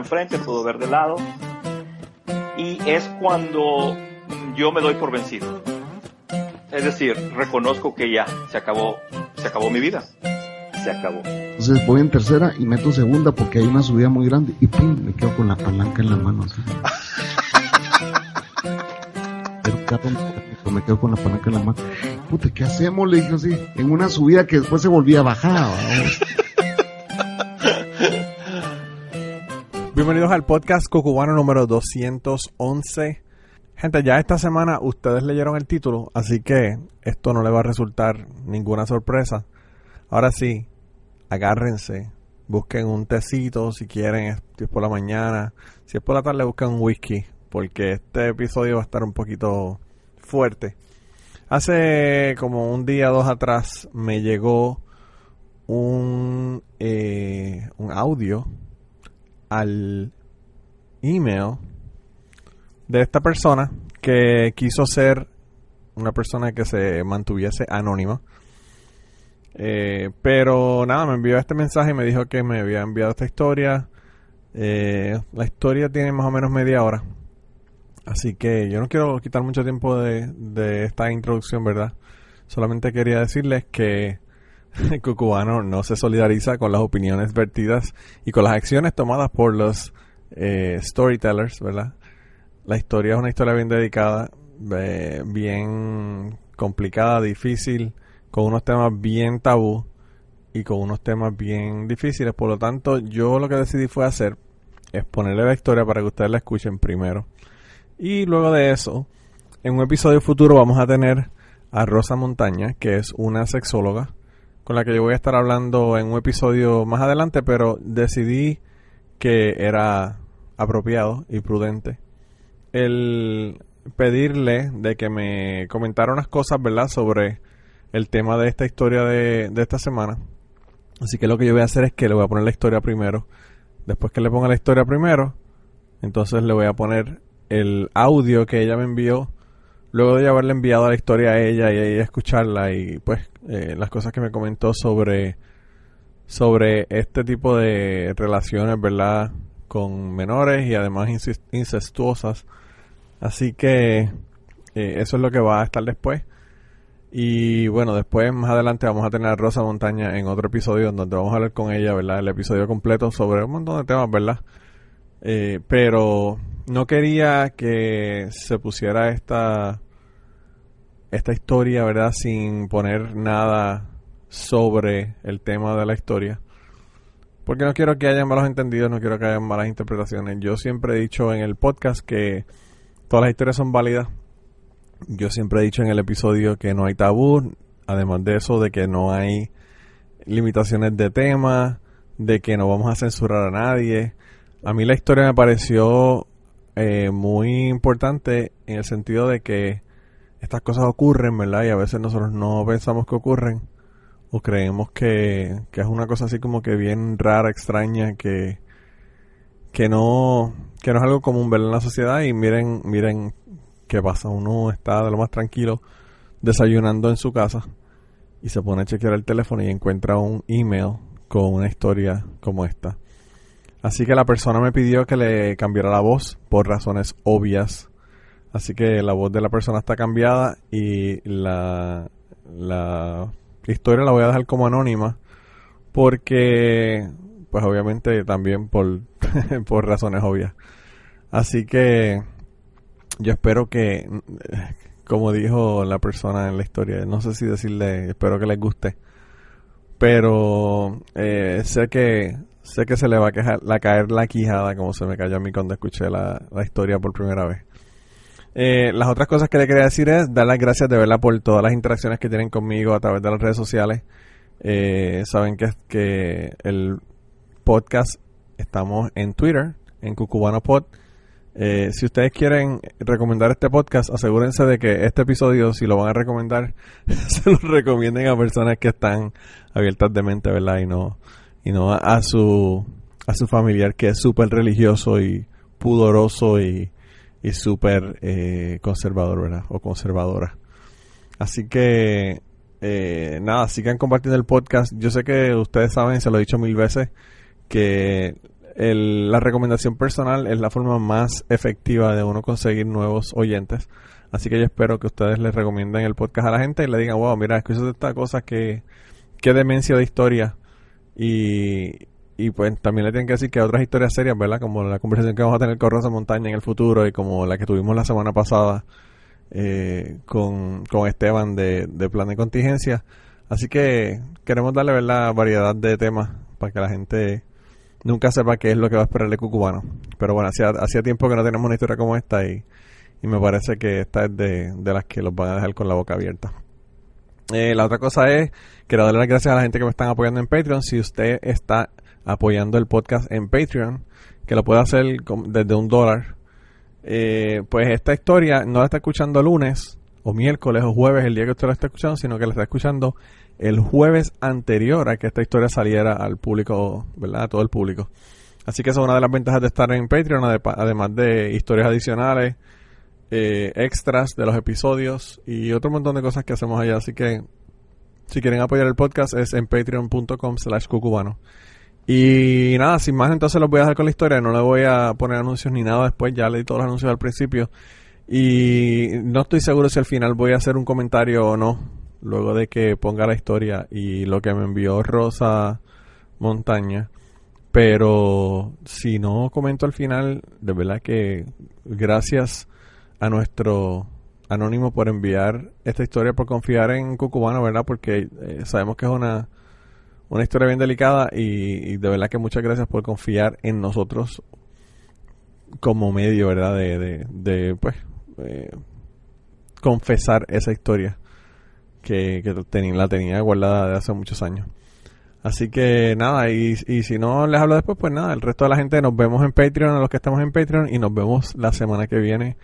enfrente, puedo ver de lado. Y es cuando yo me doy por vencido. Es decir, reconozco que ya se acabó, se acabó mi vida. Se acabó. Entonces voy en tercera y meto segunda porque hay una subida muy grande y pum, me quedo con la palanca en la mano. carro me- quedo con la palanca en la mano. Puta, ¿qué hacemos? Le dije así, en una subida que después se volvía a Bienvenidos al podcast Cocubano número 211. Gente, ya esta semana ustedes leyeron el título, así que esto no le va a resultar ninguna sorpresa. Ahora sí, agárrense, busquen un tecito si quieren, si es por la mañana, si es por la tarde busquen un whisky, porque este episodio va a estar un poquito fuerte. Hace como un día o dos atrás me llegó un, eh, un audio al email de esta persona que quiso ser una persona que se mantuviese anónima. Eh, pero nada, me envió este mensaje y me dijo que me había enviado esta historia. Eh, la historia tiene más o menos media hora. Así que yo no quiero quitar mucho tiempo de, de esta introducción, ¿verdad? Solamente quería decirles que cucubano no se solidariza con las opiniones vertidas y con las acciones tomadas por los eh, storytellers, ¿verdad? La historia es una historia bien dedicada, eh, bien complicada, difícil, con unos temas bien tabú y con unos temas bien difíciles. Por lo tanto, yo lo que decidí fue hacer es ponerle la historia para que ustedes la escuchen primero. Y luego de eso, en un episodio futuro vamos a tener a Rosa Montaña, que es una sexóloga con la que yo voy a estar hablando en un episodio más adelante, pero decidí que era apropiado y prudente el pedirle de que me comentara unas cosas, ¿verdad?, sobre el tema de esta historia de, de esta semana. Así que lo que yo voy a hacer es que le voy a poner la historia primero. Después que le ponga la historia primero, entonces le voy a poner el audio que ella me envió luego de haberle enviado la historia a ella y escucharla y pues eh, las cosas que me comentó sobre sobre este tipo de relaciones, ¿verdad? Con menores y además inces- incestuosas. Así que eh, eso es lo que va a estar después. Y bueno, después más adelante vamos a tener a Rosa Montaña en otro episodio donde vamos a hablar con ella, ¿verdad? El episodio completo sobre un montón de temas, ¿verdad? Eh, pero no quería que se pusiera esta esta historia, ¿verdad? Sin poner nada sobre el tema de la historia. Porque no quiero que haya malos entendidos, no quiero que haya malas interpretaciones. Yo siempre he dicho en el podcast que todas las historias son válidas. Yo siempre he dicho en el episodio que no hay tabú. Además de eso, de que no hay limitaciones de tema, de que no vamos a censurar a nadie. A mí la historia me pareció eh, muy importante en el sentido de que estas cosas ocurren, ¿verdad? Y a veces nosotros no pensamos que ocurren o creemos que, que es una cosa así como que bien rara, extraña, que, que no que no es algo común ver en la sociedad. Y miren miren qué pasa. Uno está de lo más tranquilo desayunando en su casa y se pone a chequear el teléfono y encuentra un email con una historia como esta así que la persona me pidió que le cambiara la voz por razones obvias así que la voz de la persona está cambiada y la la historia la voy a dejar como anónima porque pues obviamente también por, por razones obvias. Así que yo espero que, como dijo la persona en la historia, no sé si decirle, espero que les guste, pero eh, sé que sé que se le va a quejar, la caer la quijada como se me cayó a mí cuando escuché la, la historia por primera vez. Eh, las otras cosas que le quería decir es dar las gracias de verdad por todas las interacciones que tienen conmigo a través de las redes sociales. Eh, saben que, que el podcast estamos en Twitter, en Cucubano Pod. Eh, si ustedes quieren recomendar este podcast, asegúrense de que este episodio, si lo van a recomendar, se lo recomienden a personas que están abiertas de mente, ¿verdad? Y no, y no a, su a su familiar que es súper religioso y pudoroso y, y súper eh, conservador, ¿verdad? O conservadora. Así que, eh, nada, sigan compartiendo el podcast. Yo sé que ustedes saben, se lo he dicho mil veces, que el- la recomendación personal es la forma más efectiva de uno conseguir nuevos oyentes. Así que yo espero que ustedes les recomienden el podcast a la gente y le digan, wow, mira, escucha esta cosa que, qué demencia de historia. Y, y pues también le tienen que decir que otras historias serias, ¿verdad? Como la conversación que vamos a tener con Rosa Montaña en el futuro y como la que tuvimos la semana pasada eh, con, con Esteban de, de Plan de Contingencia. Así que queremos darle, ¿verdad? Variedad de temas para que la gente nunca sepa qué es lo que va a esperar el cucubano. Pero bueno, hacía, hacía tiempo que no tenemos una historia como esta y, y me parece que esta es de, de las que los van a dejar con la boca abierta. Eh, la otra cosa es, quiero darle las gracias a la gente que me están apoyando en Patreon. Si usted está apoyando el podcast en Patreon, que lo puede hacer desde un dólar, eh, pues esta historia no la está escuchando lunes o miércoles o jueves el día que usted la está escuchando, sino que la está escuchando el jueves anterior a que esta historia saliera al público, ¿verdad? A todo el público. Así que esa es una de las ventajas de estar en Patreon, además de historias adicionales, eh, extras de los episodios y otro montón de cosas que hacemos allá. Así que si quieren apoyar el podcast es en patreon.com slash cucubano. Y nada, sin más entonces los voy a dejar con la historia. No le voy a poner anuncios ni nada después. Ya leí todos los anuncios al principio. Y no estoy seguro si al final voy a hacer un comentario o no. Luego de que ponga la historia y lo que me envió Rosa Montaña. Pero si no comento al final, de verdad que gracias a nuestro anónimo por enviar esta historia, por confiar en Cucubano, ¿verdad? Porque eh, sabemos que es una, una historia bien delicada y, de verdad que muchas gracias por confiar en nosotros como medio, ¿verdad? De, de, de, pues, eh, confesar esa historia que, que la tenía guardada de hace muchos años. Así que nada, y, y si no les hablo después, pues nada, el resto de la gente nos vemos en Patreon, a los que estamos en Patreon, y nos vemos la semana que viene.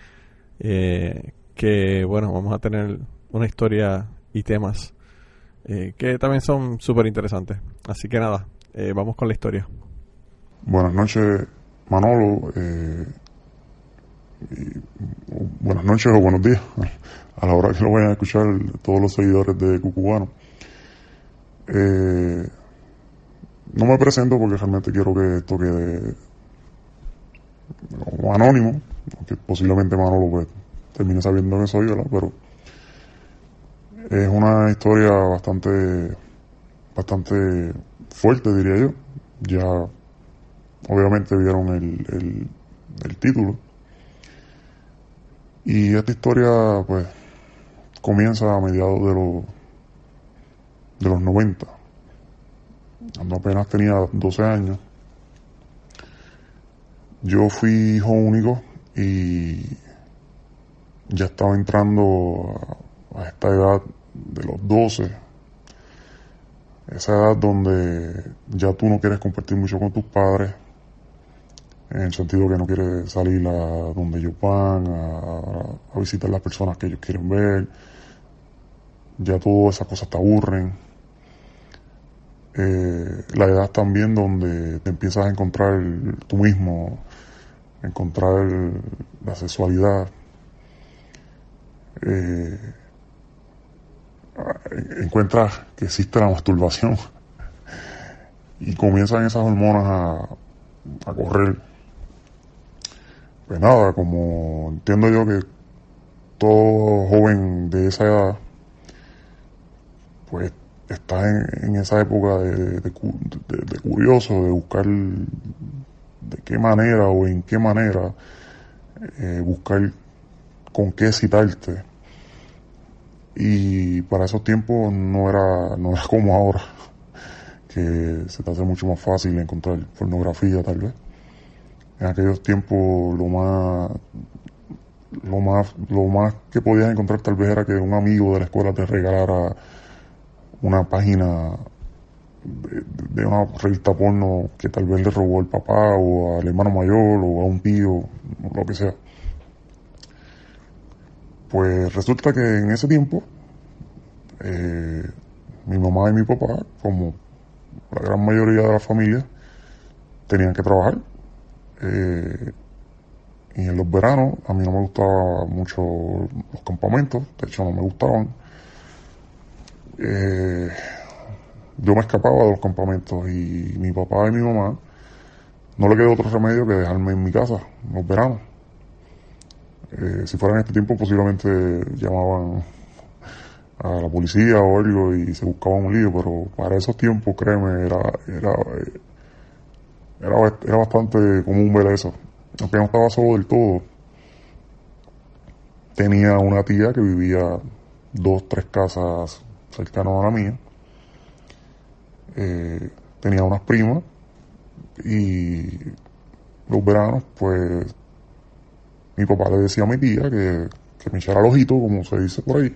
eh, que bueno, vamos a tener una historia y temas eh, que también son súper interesantes. Así que nada, eh, vamos con la historia. Buenas noches, Manolo. eh, buenas noches o buenos días a la hora que lo vayan a escuchar todos los seguidores de Cucubano. Eh, no me presento porque realmente quiero que esto quede anónimo, aunque posiblemente Manolo pues, termine sabiendo que soy, ¿verdad? Pero es una historia bastante, bastante fuerte, diría yo. Ya obviamente vieron el, el, el título. Y esta historia, pues, comienza a mediados de los, de los 90. Cuando apenas tenía 12 años. Yo fui hijo único y ya estaba entrando a, esta edad de los 12. Esa edad donde ya tú no quieres compartir mucho con tus padres en el sentido que no quieres salir a donde ellos van, a, a visitar las personas que ellos quieren ver, ya todas esas cosas te aburren. Eh, la edad también donde te empiezas a encontrar tú mismo, encontrar la sexualidad, eh, que existe la masturbación y comienzan esas hormonas a, a correr. Pues nada, como entiendo yo que todo joven de esa edad, pues está en, esa época de curioso, de buscar de qué manera o en qué manera eh, buscar con qué citarte. Y para esos tiempos no era, no era como ahora, que se te hace mucho más fácil encontrar pornografía tal vez. En aquellos tiempos lo más lo más lo más que podías encontrar tal vez era que un amigo de la escuela te regalara una página de, de una revista porno que tal vez le robó el papá o al hermano mayor o a un tío lo que sea pues resulta que en ese tiempo eh, mi mamá y mi papá como la gran mayoría de la familia tenían que trabajar eh, y en los veranos a mí no me gustaban mucho los campamentos, de hecho no me gustaban. Eh, yo me escapaba de los campamentos y mi papá y mi mamá no le quedó otro remedio que dejarme en mi casa los veranos. Eh, si fuera en este tiempo posiblemente llamaban a la policía o algo y se buscaba un lío, pero para esos tiempos, créeme, era, era, eh, era, era bastante común ver eso. Aunque no estaba solo del todo, tenía una tía que vivía dos, tres casas cercanas a la mía. Eh, tenía unas primas y los veranos, pues, mi papá le decía a mi tía que, que me echara el ojito, como se dice por ahí,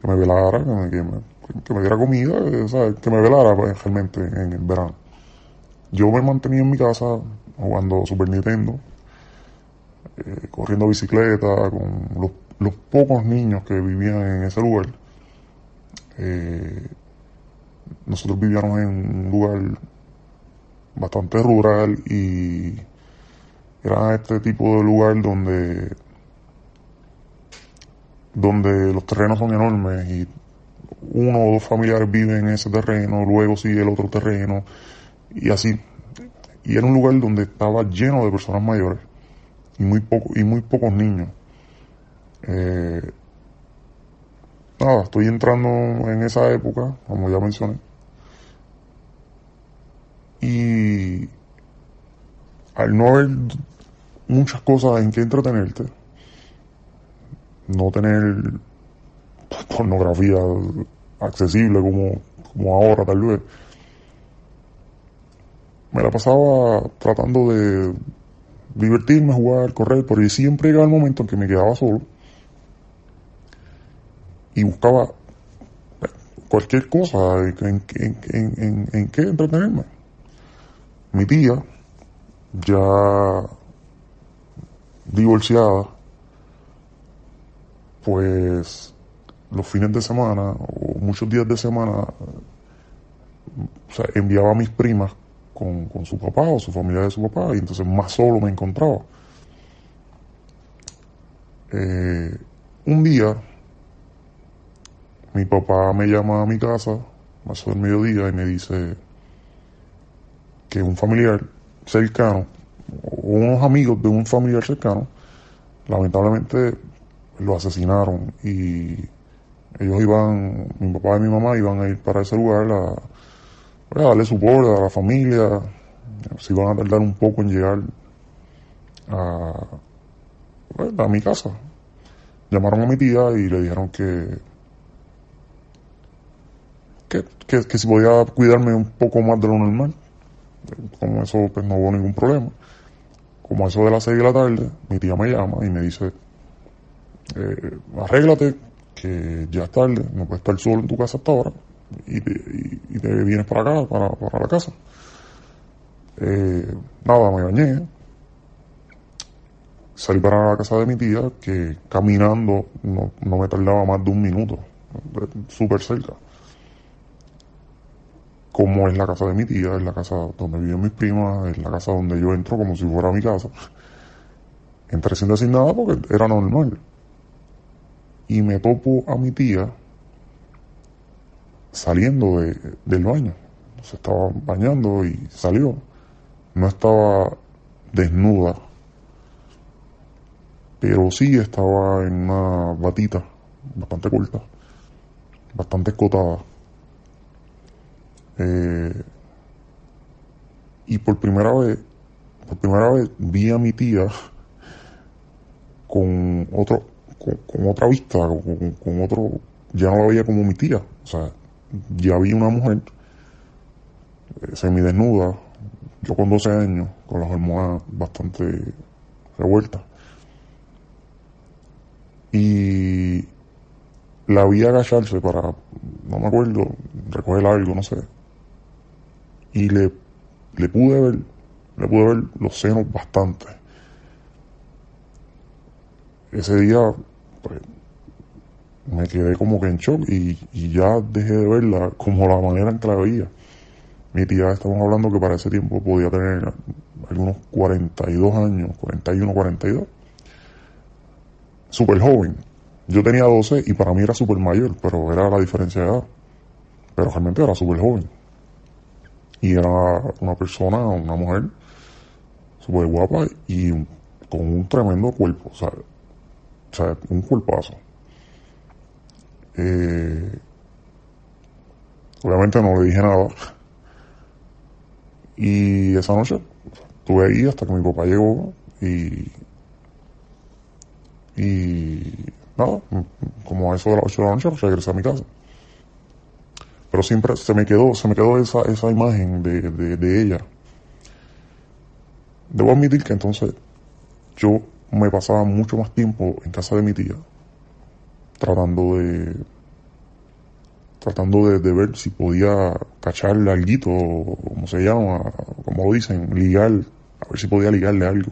que me velara, que me, que me, diera comida, sea, que me velara pues, realmente en el verano. Yo me mantenía en mi casa jugando Super Nintendo, eh, corriendo bicicleta con los, los, pocos niños que vivían en ese lugar. Eh, nosotros vivíamos en un lugar bastante rural y era este tipo de lugar donde donde los terrenos son enormes y uno o dos familiares viven en ese terreno, luego sigue el otro terreno y así. Y era un lugar donde estaba lleno de personas mayores y muy poco y muy pocos niños. Eh, nada, estoy entrando en esa época, como ya mencioné. Y al no haber muchas cosas en que entretenerte, no tener pornografía accesible como, como ahora tal vez, me la pasaba tratando de divertirme, jugar, correr, pero siempre llegaba el momento en que me quedaba solo y buscaba cualquier cosa en, en, en, qué entretenerme. Mi tía, ya divorciada, pues los fines de semana o muchos días de semana o sea, enviaba a mis primas con, con, su papá o su familia de su papá y entonces más solo me encontraba. Eh, un día mi papá me llama a mi casa, más del mediodía, y me dice que un familiar cercano, o unos amigos de un familiar cercano, lamentablemente lo asesinaron y ellos iban, mi papá y mi mamá iban a ir para ese lugar a, darle soporte a la familia, se iban a tardar un poco en llegar a, a mi casa. Llamaron a mi tía y le dijeron que que, que, si podía cuidarme un poco más de lo normal. Como eso pues no hubo ningún problema. Como eso de las 6 de la tarde, mi tía me llama y me dice, eh, arréglate, que ya es tarde, no puedes estar solo en tu casa hasta ahora, y te, y, te vienes para acá, para, para la casa. Eh, nada, me bañé, salí para la casa de mi tía, que caminando no, no me tardaba más de un minuto, súper cerca como es la casa de mi tía, es la casa donde viven mis primas, es la casa donde yo entro como si fuera mi casa. Entré sin decir nada porque era normal. Y me topo a mi tía saliendo de, del baño. Se estaba bañando y salió. No estaba desnuda, pero sí estaba en una batita bastante corta, bastante escotada eh, y por primera vez, por primera vez vi a mi tía con otro, con, otra vista, con, otro, ya no la veía como mi tía, o sea, ya vi una mujer eh, semidesnuda, yo con 12 años, con las hormonas bastante revueltas. Y la vi agacharse para, no me acuerdo, recoger algo, no sé y le, le pude ver, le pude ver los senos bastante. Ese día, pues, me quedé como que en shock y, ya dejé de verla como la manera en que la veía. Mi tía, estamos hablando que para ese tiempo podía tener algunos 42 años, 41, 42. Súper joven. Yo tenía 12 y para mí era súper mayor, pero era la diferencia de edad. Pero realmente era súper joven y era una persona, una mujer súper guapa y con un tremendo cuerpo, o sea, un cuerpazo. Eh, obviamente no le dije nada. Y esa noche estuve ahí hasta que mi papá llegó y. Y. Nada, como a eso de las 8 de la noche regresé a mi casa. Pero siempre se me quedó, se me quedó esa, esa imagen de, de, de ella. Debo admitir que entonces yo me pasaba mucho más tiempo en casa de mi tía, tratando de tratando de, ver si podía cacharle algo, como se llama, como lo dicen, ligar, a ver si podía ligarle algo.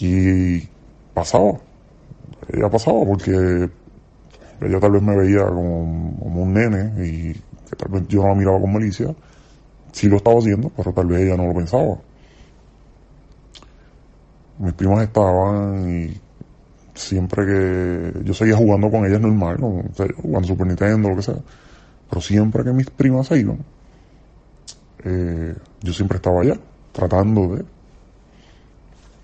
Y pasaba, ella pasaba porque ella tal vez me veía como, un nene y que tal vez yo no la miraba con malicia. Sí lo estaba haciendo, pero tal vez ella no lo pensaba. Mis primas estaban y siempre que yo seguía jugando con ellas normal, jugando Super Nintendo, lo que sea. Pero siempre que mis primas se iban, eh, yo siempre estaba allá, tratando de...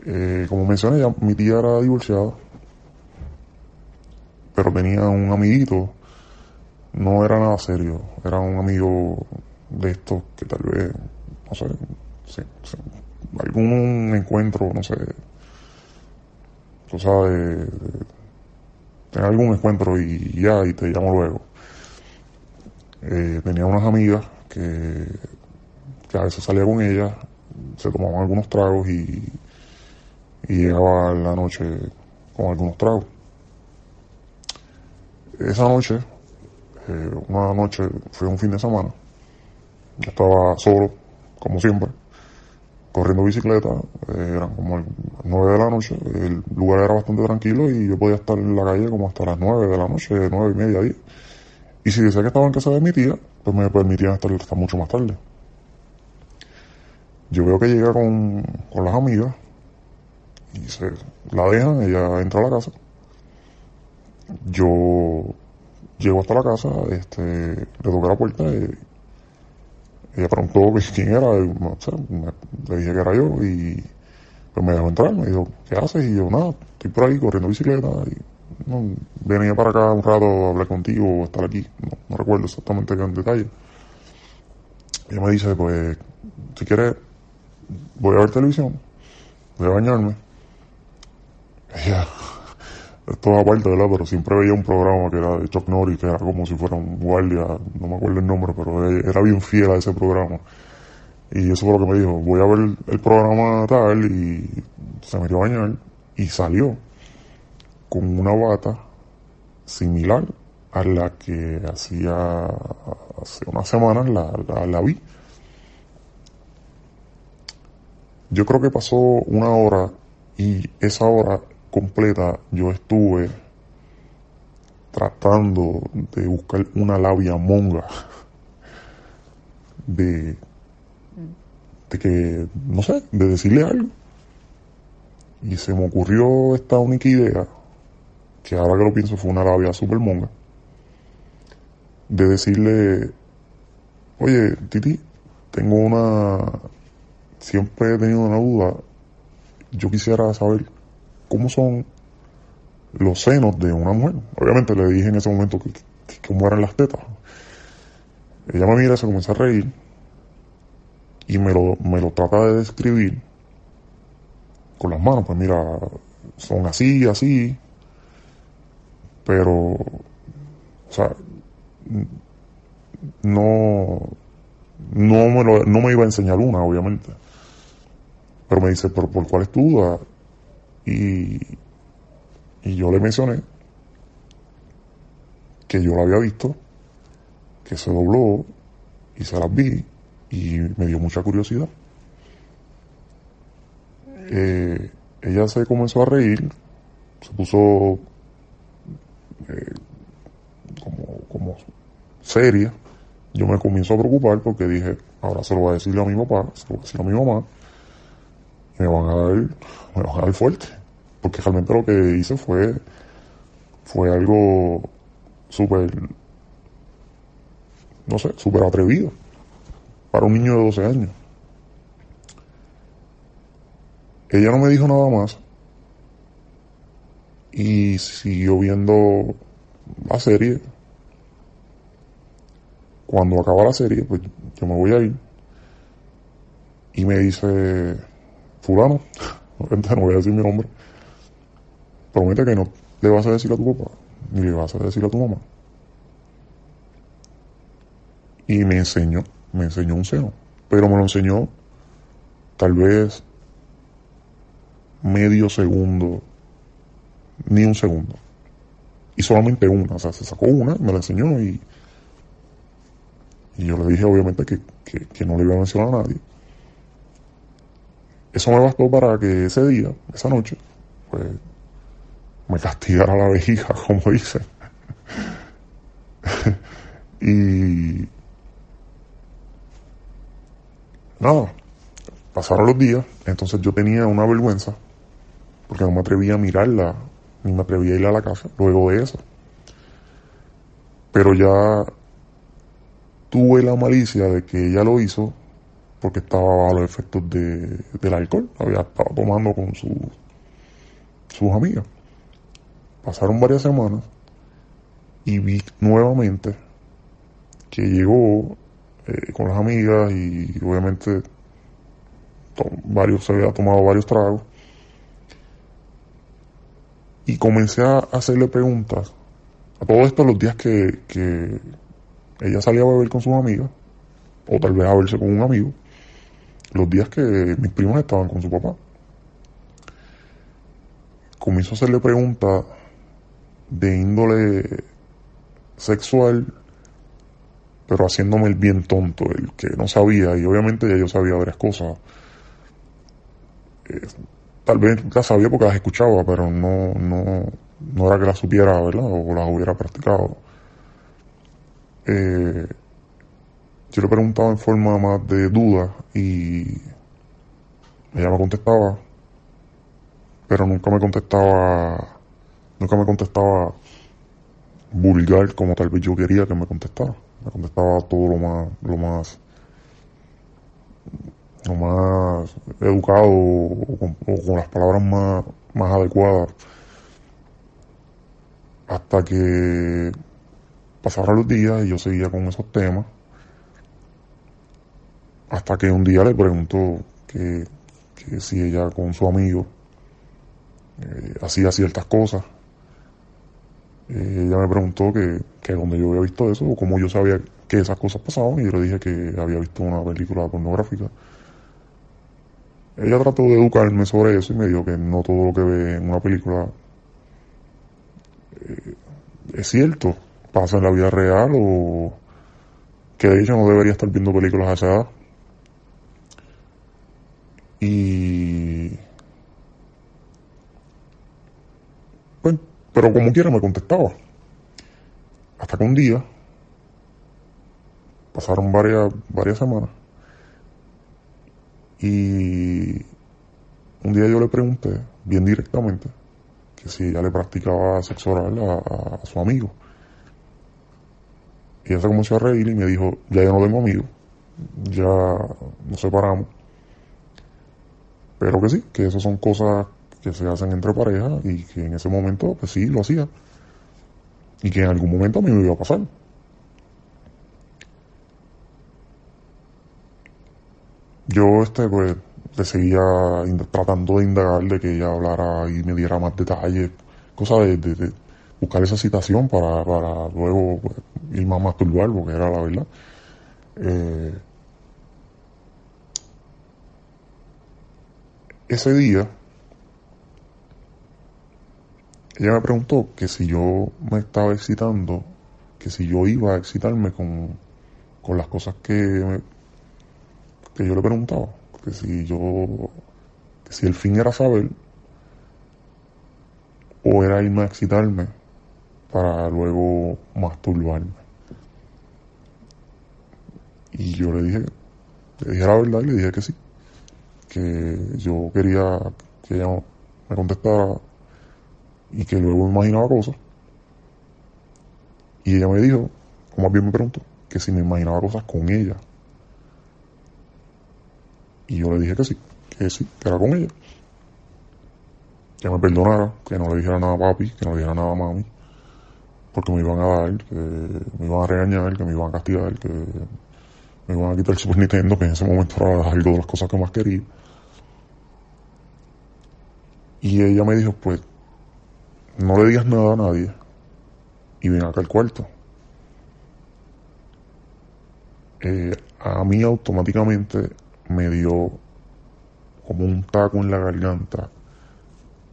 Eh, como mencioné, ya, mi tía era divorciada, pero tenía un amiguito, no era nada serio, era un amigo de estos que tal vez, no sé, algún encuentro, no sé, tú sabes, tener algún encuentro y ya, y te llamo luego. Eh, tenía unas amigas que, a veces salía con ellas, se tomaban algunos tragos y llegaba la noche con algunos tragos. Esa noche, eh, una noche, fue un fin de semana, yo estaba solo, como siempre, corriendo bicicleta, eh, eran como las 9 de la noche, el lugar era bastante tranquilo y yo podía estar en la calle como hasta las 9 de la noche, 9 y media, 10. Y si decía que estaba en casa de mi tía, pues me permitían estar hasta mucho más tarde. Yo veo que llega con, con las amigas y se la dejan, ella entra a la casa. Yo llego hasta la casa, este, le toqué la puerta y ella preguntó quién era, le dije que era yo y pues me dejó entrar, me dijo, ¿qué haces? Y yo, nada, estoy por ahí corriendo bicicleta y venía para acá un rato a hablar contigo o estar aquí, no, recuerdo exactamente en detalle. Y ella me dice, pues, si quieres, voy a ver televisión, voy a bañarme. Ella, esto aparte, ¿verdad? Pero siempre veía un programa que era de Chuck Norris, que era como si fuera un guardia, no me acuerdo el nombre, pero era bien fiel a ese programa. Y eso fue lo que me dijo, voy a ver el programa tal, y se metió a bañar, y salió con una bata similar a la que hacía hace unas semanas la, la vi. Yo creo que pasó una hora y esa hora completa yo estuve tratando de buscar una labia monga de, de que, no sé, de decirle algo. Y se me ocurrió esta única idea, que ahora que lo pienso fue una labia super monga, de decirle, oye, Titi, tengo una, siempre he tenido una duda, yo quisiera saber cómo son los senos de una mujer. Obviamente le dije en ese momento que, eran las tetas. Ella me mira, se comienza a reír y me lo, me lo trata de describir con las manos. Pues mira, son así, así, pero, o sea, no, no me, lo, no me iba a enseñar una, obviamente. Pero me dice, ¿pero por cuál es tu duda? Y, y yo le mencioné que yo la había visto, que se dobló y se las vi y me dio mucha curiosidad. Eh, ella se comenzó a reír, se puso eh, como, como seria. Yo me comienzo a preocupar porque dije, ahora se lo voy a decir a mi papá, se lo voy a decir a mi mamá, me van a dar, me van a dar fuerte. Porque realmente lo que hice fue, fue algo súper, no sé, súper atrevido para un niño de 12 años. Ella no me dijo nada más y siguió viendo la serie. Cuando acaba la serie, pues yo me voy a ir y me dice, fulano, no voy a decir mi nombre, promete que no le vas a decir a tu papá, ni le vas a decir a tu mamá. Y me enseñó, me enseñó un seno, pero me lo enseñó tal vez medio segundo, ni un segundo. Y solamente una, o sea, se sacó una, me la enseñó y, yo le dije obviamente que, que, que no le iba a mencionar a nadie. Eso me bastó para que ese día, esa noche, pues me castigara la vejiga, como dicen. y nada, pasaron los días, entonces yo tenía una vergüenza, porque no me atrevía a mirarla, ni me atrevía a ir a la casa luego de eso. Pero ya tuve la malicia de que ella lo hizo porque estaba a los efectos de, del alcohol, había estado tomando con su, sus amigas. Pasaron varias semanas y vi nuevamente que llegó eh, con las amigas y obviamente varios se había tomado varios tragos y comencé a hacerle preguntas a todo esto los días que, que ella salía a beber con sus amigas o tal vez a verse con un amigo los días que mis primos estaban con su papá. Comienzo a hacerle preguntas de índole sexual, pero haciéndome el bien tonto, el que no sabía, y obviamente ya yo sabía varias cosas. Eh, tal vez las sabía porque las escuchaba, pero no, no, no era que las supiera, ¿verdad? O las hubiera practicado. Eh, yo le preguntaba en forma más de duda y ella me contestaba, pero nunca me contestaba, nunca me contestaba vulgar como tal vez yo quería que me contestara. Me contestaba todo lo más, lo más, lo más educado o con, las palabras más, más adecuadas. Hasta que pasaron los días y yo seguía con esos temas hasta que un día le preguntó que, si ella con su amigo eh, hacía ciertas cosas. Eh, ella me preguntó que, que donde yo había visto eso o cómo yo sabía que esas cosas pasaban y yo le dije que había visto una película pornográfica. Ella trató de educarme sobre eso y me dijo que no todo lo que ve en una película eh, es cierto, pasa en la vida real o que de hecho no debería estar viendo películas a. Y... Bueno, pero como quiera me contestaba. Hasta que un día, pasaron varias, varias semanas, y un día yo le pregunté, bien directamente, que si ella le practicaba sexo oral a, a su amigo. Y ella se comenzó a reír y me dijo, ya yo no tengo amigos, ya nos separamos pero que sí, que esas son cosas que se hacen entre parejas y que en ese momento, pues sí, lo hacía. Y que en algún momento a mí me iba a pasar. Yo, este, pues, le seguía tratando de indagar de que ella hablara y me diera más detalles, cosa de, de, buscar esa citación para, para luego pues, ir más masturbar, porque era la verdad. Eh, ese día, ella me preguntó que si yo me estaba excitando, que si yo iba a excitarme con, con las cosas que, que yo le preguntaba, que si yo, que si el fin era saber o era irme a excitarme para luego masturbarme. Y yo le dije, le dije la verdad y le dije que sí que yo quería que ella me contestara y que luego me imaginaba cosas. Y ella me dijo, o más bien me preguntó, que si me imaginaba cosas con ella. Y yo le dije que sí, que sí, que era con ella. que me perdonara, que no le dijera nada a papi, que no le dijera nada a mami, porque me iban a dar, que me iban a regañar, que me iban a castigar, que me iban a quitar el Super Nintendo, que en ese momento era algo de las cosas que más quería. Y ella me dijo, pues, no le digas nada a nadie y ven acá al cuarto. Eh, a mí automáticamente me dio como un taco en la garganta,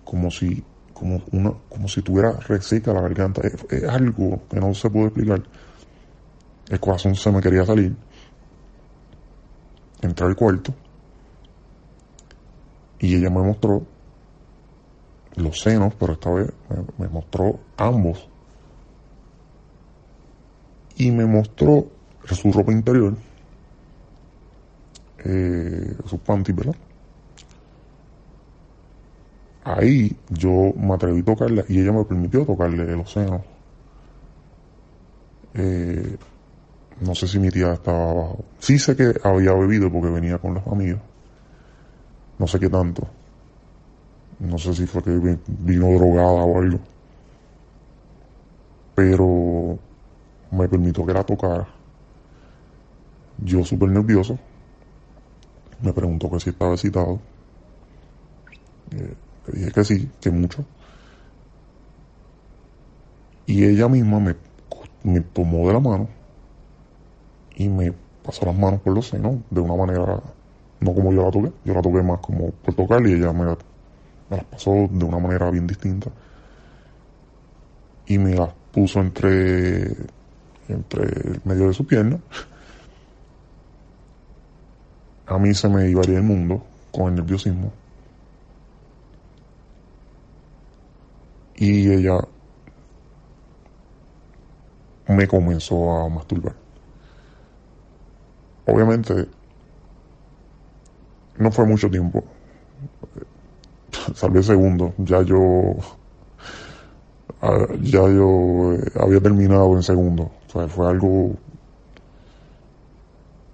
como si, como una, como si tuviera reseca la garganta. Es, algo que no se puede explicar. El corazón se me quería salir. Entré al cuarto y ella me mostró los senos, pero esta vez me, mostró ambos. Y me mostró su ropa interior, eh, sus panties, ¿verdad? Ahí yo me atreví a tocarle y ella me permitió tocarle los senos. Eh, no sé si mi tía estaba abajo. Sí sé que había bebido porque venía con los amigos. No sé qué tanto. No sé si fue que vino drogada o algo. Pero me permitió que la tocara. Yo súper nervioso. Me preguntó que si estaba excitado. Eh, le dije que sí, que mucho. Y ella misma me, me tomó de la mano y me pasó las manos por los senos de una manera, no como yo la toqué, yo la toqué más como por tocarle y ella me las pasó de una manera bien distinta. Y me las puso entre entre el medio de su pierna. A mí se me iba el mundo con el nerviosismo. Y ella me comenzó a masturbar obviamente no fue mucho tiempo salvé segundo. Ya yo, ah, ya yo eh, había terminado en segundo. O sea, fue algo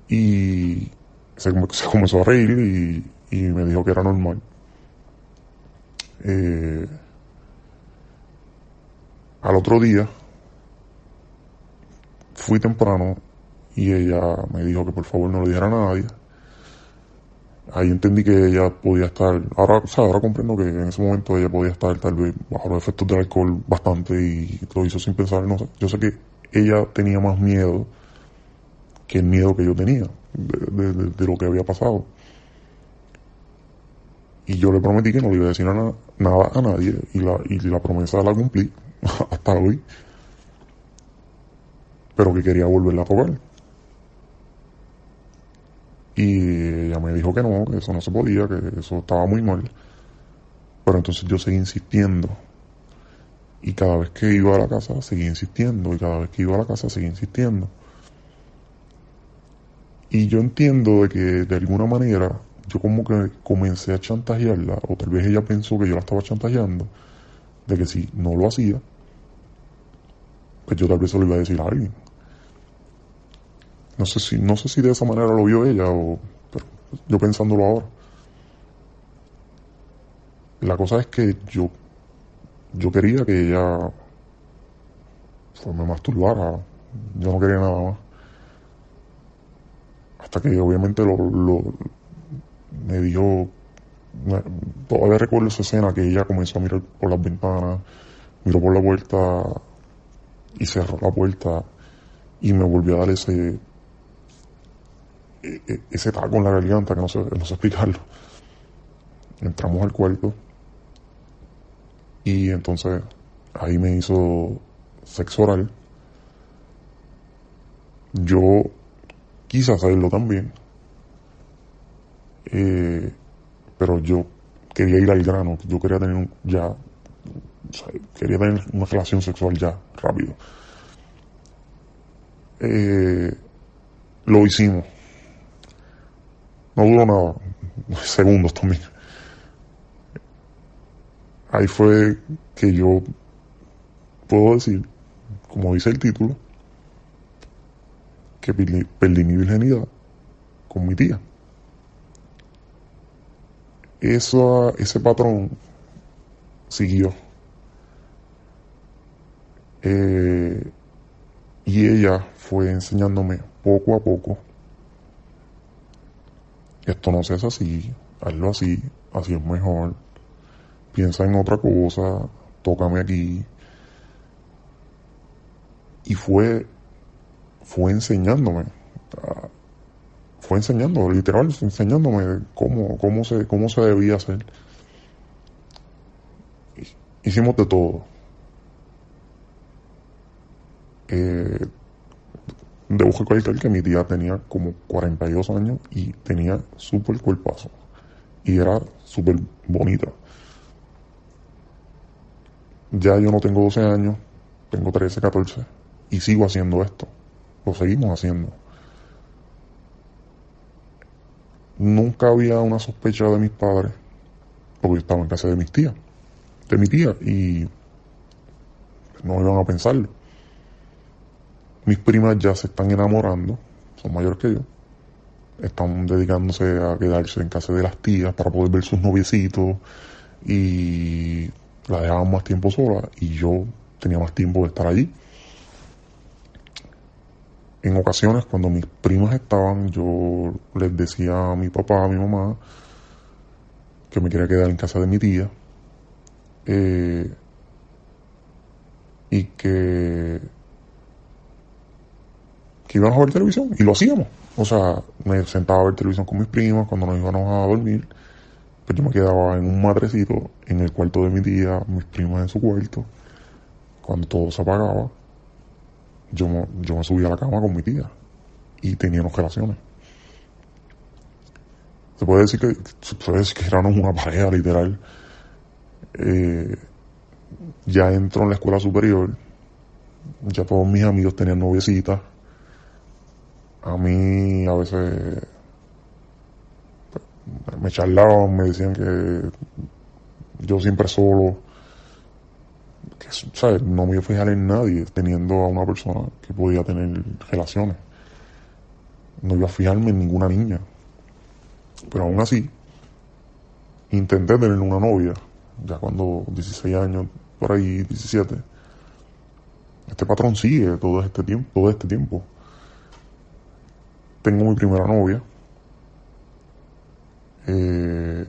y se, comenzó a reír y, me dijo que era normal. Eh, al otro día fui temprano y ella me dijo que por favor no le dijera a nadie ahí entendí que ella podía estar, ahora, o ahora comprendo que en ese momento ella podía estar tal vez bajo los efectos del alcohol bastante y lo hizo sin pensar, no sé, yo sé que ella tenía más miedo que el miedo que yo tenía de, lo que había pasado. Y yo le prometí que no le iba a decir nada, nada a nadie y la, y la promesa la cumplí hasta hoy, pero que quería volverla a tocar. Y ella me dijo que no, que eso no se podía, que eso estaba muy mal. Pero entonces yo seguí insistiendo. Y cada vez que iba a la casa, seguí insistiendo. Y cada vez que iba a la casa, seguí insistiendo. Y yo entiendo de que de alguna manera yo como que comencé a chantajearla, o tal vez ella pensó que yo la estaba chantajeando, de que si no lo hacía, pues yo tal vez se lo iba a decir a alguien. No sé si, no sé si de esa manera lo vio ella o, pero yo pensándolo ahora. La cosa es que yo, yo quería que ella me masturbara. Yo no quería nada más. Hasta que obviamente lo, lo me dio, todavía recuerdo esa escena que ella comenzó a mirar por las ventanas, miró por la puerta y cerró la puerta y me volvió a dar ese ese taco en la garganta que no sé, no sé explicarlo. Entramos al cuarto y entonces ahí me hizo sexo oral. Yo quise hacerlo también, eh, pero yo quería ir al grano, yo quería tener ya, quería tener una relación sexual ya, rápido. Eh, lo hicimos. No duró nada, segundos también. Ahí fue que yo puedo decir, como dice el título, que perdí, mi virginidad con mi tía. Eso, ese patrón siguió. Eh, y ella fue enseñándome poco a poco. Esto no se hace así, hazlo así, así es mejor. Piensa en otra cosa, tócame aquí. Y fue, fue enseñándome, ah, fue enseñando, literal, enseñándome cómo, cómo se, cómo se debía hacer. Hicimos de todo. Eh, debo recalcar que mi tía tenía como 42 años y tenía súper cuerpazo. Y era súper bonita. Ya yo no tengo 12 años, tengo 13, 14 y sigo haciendo esto. Lo seguimos haciendo. Nunca había una sospecha de mis padres, porque yo estaba en casa de mis tías, de mi tía, y no iban a pensarlo. Mis primas ya se están enamorando, son mayores que yo. Están dedicándose a quedarse en casa de las tías para poder ver sus noviecitos y la dejaban más tiempo sola y yo tenía más tiempo de estar allí. En ocasiones cuando mis primas estaban yo les decía a mi papá, a mi mamá que me quería quedar en casa de mi tía eh, y que que íbamos a ver televisión y lo hacíamos. O sea, me sentaba a ver televisión con mis primas cuando nos íbamos a dormir. Pues yo me quedaba en un madrecito en el cuarto de mi tía, mis primas en su cuarto. Cuando todo se apagaba, yo, me- yo me subía a la cama con mi tía y teníamos relaciones. Se puede decir que, se puede decir que éramos una pareja literal. Eh, ya entro en la escuela superior, ya todos mis amigos tenían noviecitas. A mí a veces me charlaban, me decían que yo siempre solo, que ¿sabes? no me iba a fijar en nadie teniendo a una persona que podía tener relaciones. No iba a fijarme en ninguna niña. Pero aún así, intenté tener una novia, ya cuando 16 años, por ahí 17. Este patrón sigue todo este tiempo, todo este tiempo. Tengo mi primera novia. Eh,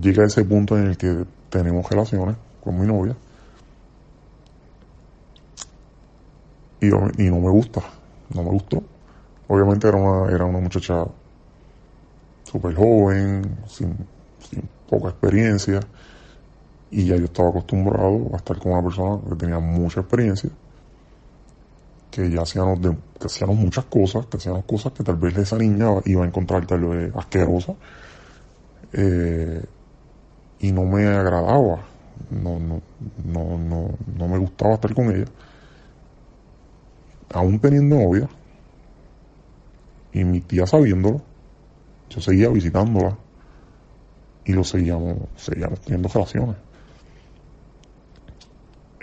llega ese punto en el que tenemos relaciones con mi novia. Y, y no me gusta, no me gustó. Obviamente era una, era una muchacha súper joven, sin, sin poca experiencia, y ya yo estaba acostumbrado a estar con una persona que tenía mucha experiencia, que ya hacíamos, de- que hacíamos muchas cosas, que hacíamos cosas que tal vez esa niña iba a encontrar tal vez asquerosa, eh, y no me agradaba, no, no, no, no, no me gustaba estar con ella. Aún teniendo novia, y mi tía sabiéndolo, yo seguía visitándola y lo seguíamos, seguíamos teniendo relaciones.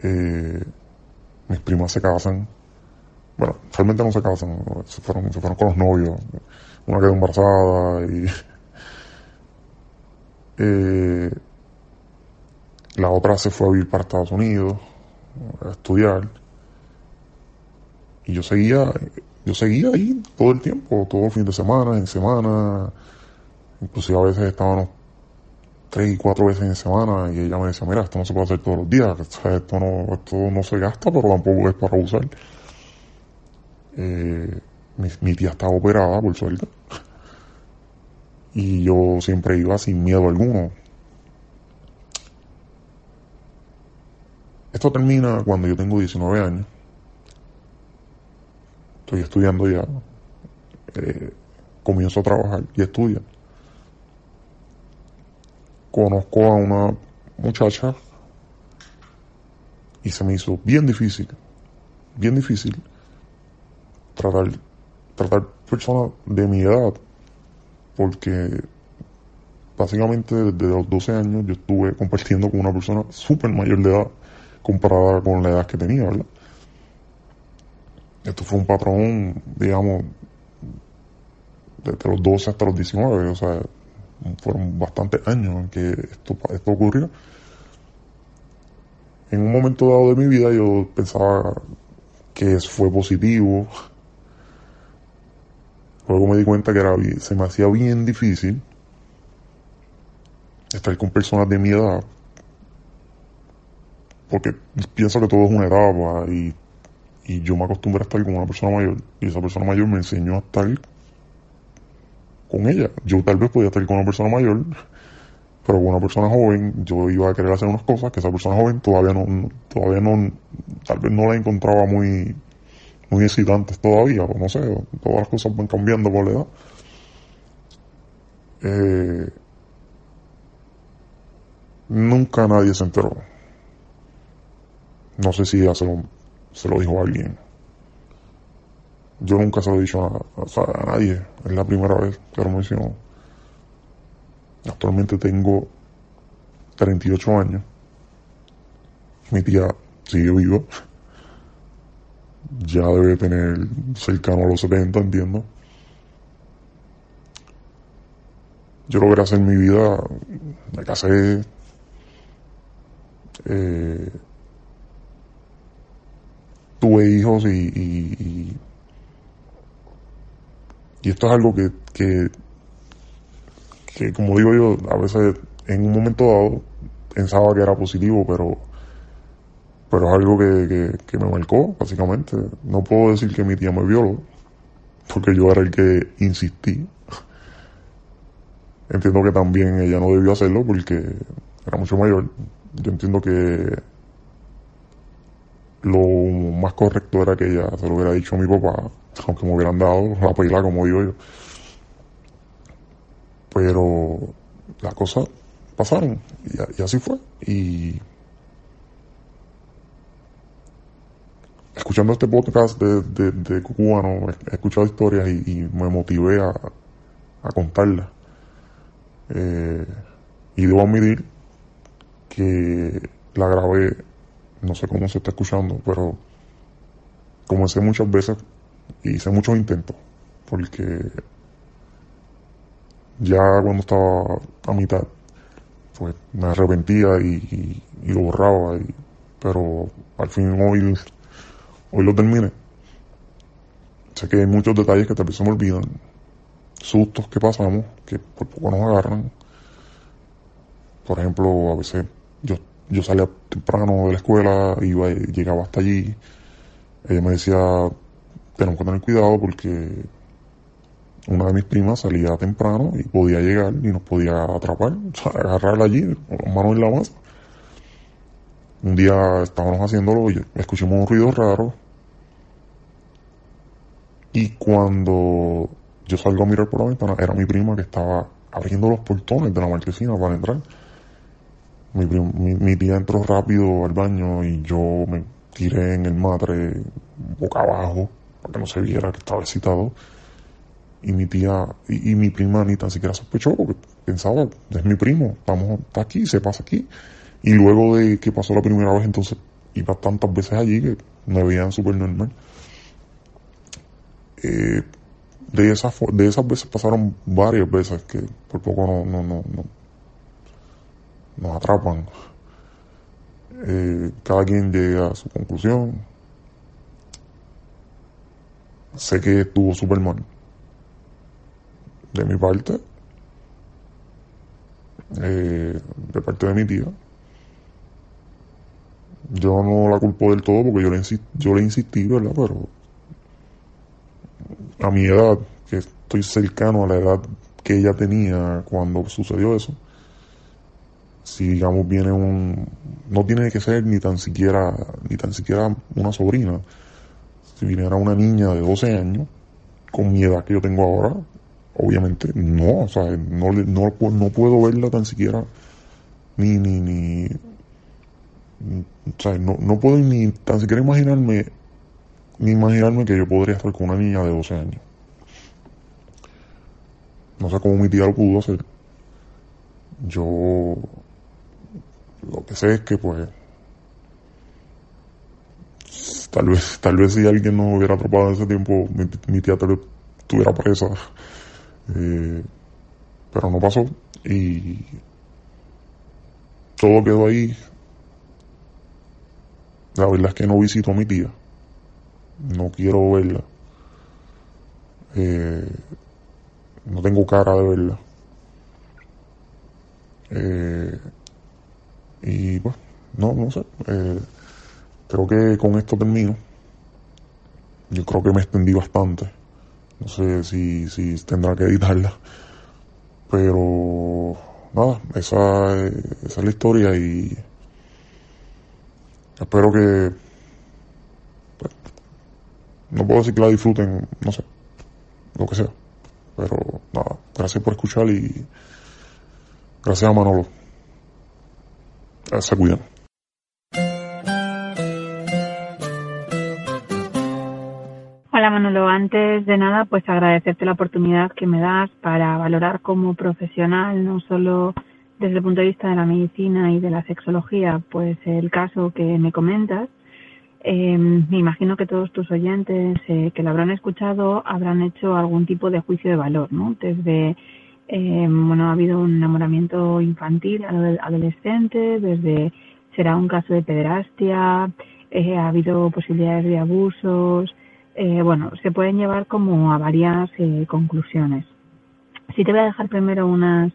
Eh, mis primas se casan, bueno, realmente no se casan, se fueron, se fueron con los novios, una quedó embarazada y eh, la otra se fue a vivir para Estados Unidos a estudiar. Y yo seguía yo seguía ahí todo el tiempo todo el fin de semana en semana. Inclusive a veces estábamos tres y cuatro veces en semana y ella me decía mira esto no se puede hacer todos los días esto no esto no se gasta pero tampoco es para usar Eh, mi, tía estaba operada por suerte y yo siempre iba sin miedo alguno Esto termina cuando yo tengo 19 años. Estoy estudiando ya. Eh, comienzo a trabajar y estudiar. Conozco a una muchacha y se me hizo bien difícil, bien difícil tratar, tratar personas de mi edad porque básicamente desde los 12 años yo estuve compartiendo con una persona súper mayor de edad comparada con la edad que tenía, ¿verdad? Esto fue un patrón, digamos, desde los 12 hasta los 19, o sea, fueron bastantes años en que esto, esto ocurrió. En un momento dado de mi vida yo pensaba que fue positivo. Luego me di cuenta que era, se me hacía bien difícil estar con personas de mi edad. Porque pienso que todo es una etapa y, y yo me acostumbré a estar con una persona mayor y esa persona mayor me enseñó a estar con ella. Yo tal vez podía estar con una persona mayor, pero con una persona joven yo iba a querer hacer unas cosas que esa persona joven todavía no, todavía no, tal vez no la encontraba muy, muy excitantes todavía, o no sé, todas las cosas van cambiando por la edad. Eh, nunca nadie se enteró. No sé si ya se lo, dijo a alguien. Yo nunca se lo he dicho a, nadie. Es la primera vez que lo menciono. Actualmente tengo 38 años. Mi tía sigue viva. Ya debe tener cercano a los 70, entiendo. Yo logré hacer mi vida, me casé, eh, tuve hijos y y esto es algo que, que, que, como digo yo, a veces en un momento dado pensaba que era positivo, pero, pero es algo que, que, me marcó, básicamente. No puedo decir que mi tía me violó, porque yo era el que insistí. Entiendo que también ella no debió hacerlo porque era mucho mayor. Yo entiendo que lo más correcto era que ella se lo hubiera dicho a mi papá aunque me hubieran dado la pila, como digo yo. Pero las cosas pasaron y, así fue. Y escuchando este podcast de, cubano, he escuchado historias y, me motivé a, a contarlas. Eh, y debo admitir que la grabé, no sé cómo se está escuchando, pero comencé muchas veces hice muchos intentos, porque ya cuando estaba a mitad, pues me arrepentía y, lo borraba, y, pero al fin hoy, hoy lo terminé. Sé que hay muchos detalles que tal vez se me olvidan, sustos que pasamos, que por poco nos agarran. Por ejemplo, a veces yo, yo salía temprano de la escuela, iba, llegaba hasta allí, ella me decía, tenemos que tener cuidado porque una de mis primas salía temprano y podía llegar y nos podía atrapar, o sea, agarrarla allí, las manos en la masa. Un día estábamos haciéndolo y escuchamos un ruido raro. Y cuando yo salgo a mirar por la ventana, era mi prima que estaba abriendo los portones de la marquesina para entrar. Mi, tía entró rápido al baño y yo me tiré en el matre boca abajo para que no se viera que estaba excitado. Y mi tía y, mi prima ni tan siquiera sospechó porque pensaba, es mi primo, estamos, está aquí, se pasa aquí. Y luego de que pasó la primera vez, entonces iba tantas veces allí que me veían súper normal. Eh, de, esas, de esas veces pasaron varias veces que por poco no, no, no, no nos atrapan. Eh, cada quien llega a su conclusión, sé que estuvo súper mal. De mi parte, eh, de parte de mi tía. Yo no la culpo del todo porque yo le, yo le insistí, ¿verdad? Pero a mi edad, que estoy cercano a la edad que ella tenía cuando sucedió eso, si digamos viene un, no tiene que ser ni tan siquiera, ni tan siquiera una sobrina, si viniera una niña de 12 años, con mi edad que yo tengo ahora, obviamente no, o sea, no, no, no puedo verla tan siquiera, ni, ni, ni, o sea, no, no puedo ni tan siquiera imaginarme, ni imaginarme que yo podría estar con una niña de 12 años. No sé cómo mi tía lo pudo hacer. Yo lo que sé es que pues Tal vez, tal vez si alguien nos hubiera atrapado en ese tiempo, mi, tía tal vez estuviera presa. Eh, pero no pasó. Y todo quedó ahí. La verdad es que no visito a mi tía. No quiero verla. Eh, no tengo cara de verla. Eh, y pues, no, no sé. Eh, creo que con esto termino. Yo creo que me extendí bastante. No sé si, si tendrá que editarla. Pero nada, esa, esa es la historia y espero que no puedo decir que la disfruten, no sé, lo que sea. Pero nada, gracias por escuchar y gracias a Manolo. Se cuidan. Hola Manolo, antes de nada pues agradecerte la oportunidad que me das para valorar como profesional, no solo desde el punto de vista de la medicina y de la sexología, pues el caso que me comentas. Eh, me imagino que todos tus oyentes eh, que lo habrán escuchado habrán hecho algún tipo de juicio de valor, ¿no? Desde, eh, bueno, ha habido un enamoramiento infantil, adolescente, desde será un caso de pederastia, eh, ha habido posibilidades de abusos, eh, bueno, se pueden llevar como a varias eh, conclusiones. Sí te voy a dejar primero unas,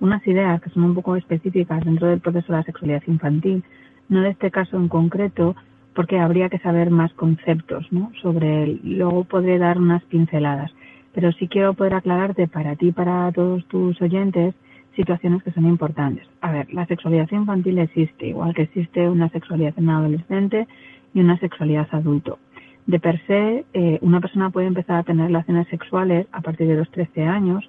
unas ideas que son un poco específicas dentro del proceso de la sexualidad infantil, no de este caso en concreto, porque habría que saber más conceptos ¿no? sobre él. Luego podré dar unas pinceladas, pero sí quiero poder aclararte para ti para todos tus oyentes situaciones que son importantes. A ver, la sexualidad infantil existe, igual que existe una sexualidad en adolescente y una sexualidad adulto de per se, eh, una persona puede empezar a tener relaciones sexuales a partir de los 13 años,